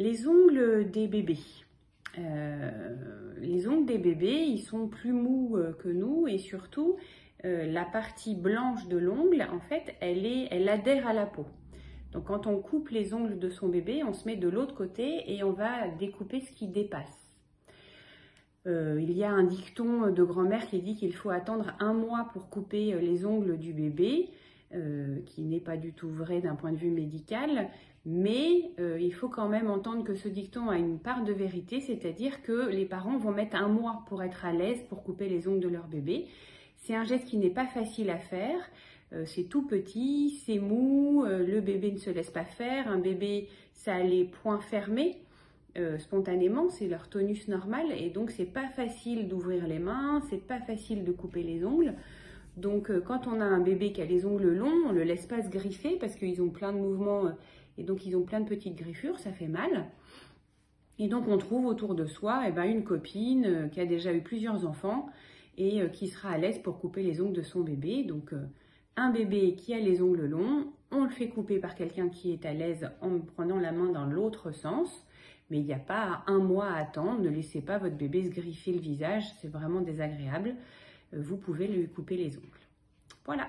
Les ongles des bébés. Euh, les ongles des bébés, ils sont plus mous euh, que nous et surtout, euh, la partie blanche de l'ongle, en fait, elle, est, elle adhère à la peau. Donc quand on coupe les ongles de son bébé, on se met de l'autre côté et on va découper ce qui dépasse. il y a un dicton de grand-mère qui dit qu'il faut attendre un mois pour couper les ongles du bébé, qui n'est pas du tout vrai d'un point de vue médical, mais euh, il faut quand même entendre que ce dicton a une part de vérité, c'est-à-dire que les parents vont mettre un mois pour être à l'aise pour couper les ongles de leur bébé. C'est un geste qui n'est pas facile à faire. Euh, c'est tout petit, c'est mou, euh, le bébé ne se laisse pas faire. Un bébé, ça a les poings fermés spontanément, c'est leur tonus normal, et donc c'est pas facile d'ouvrir les mains, c'est pas facile de couper les ongles. Donc quand on a un bébé qui a les ongles longs, on ne le laisse pas se griffer parce qu'ils ont plein de mouvements et donc, ils ont plein de petites griffures, ça fait mal. Et donc, on trouve autour de soi eh ben, une copine euh, qui a déjà eu plusieurs enfants et euh, qui sera à l'aise pour couper les ongles de son bébé. Donc, euh, un bébé qui a les ongles longs, on le fait couper par quelqu'un qui est à l'aise en prenant la main dans l'autre sens. Mais il n'y a pas un mois à attendre. Ne laissez pas votre bébé se griffer le visage. C'est vraiment désagréable. Vous pouvez lui couper les ongles. Voilà.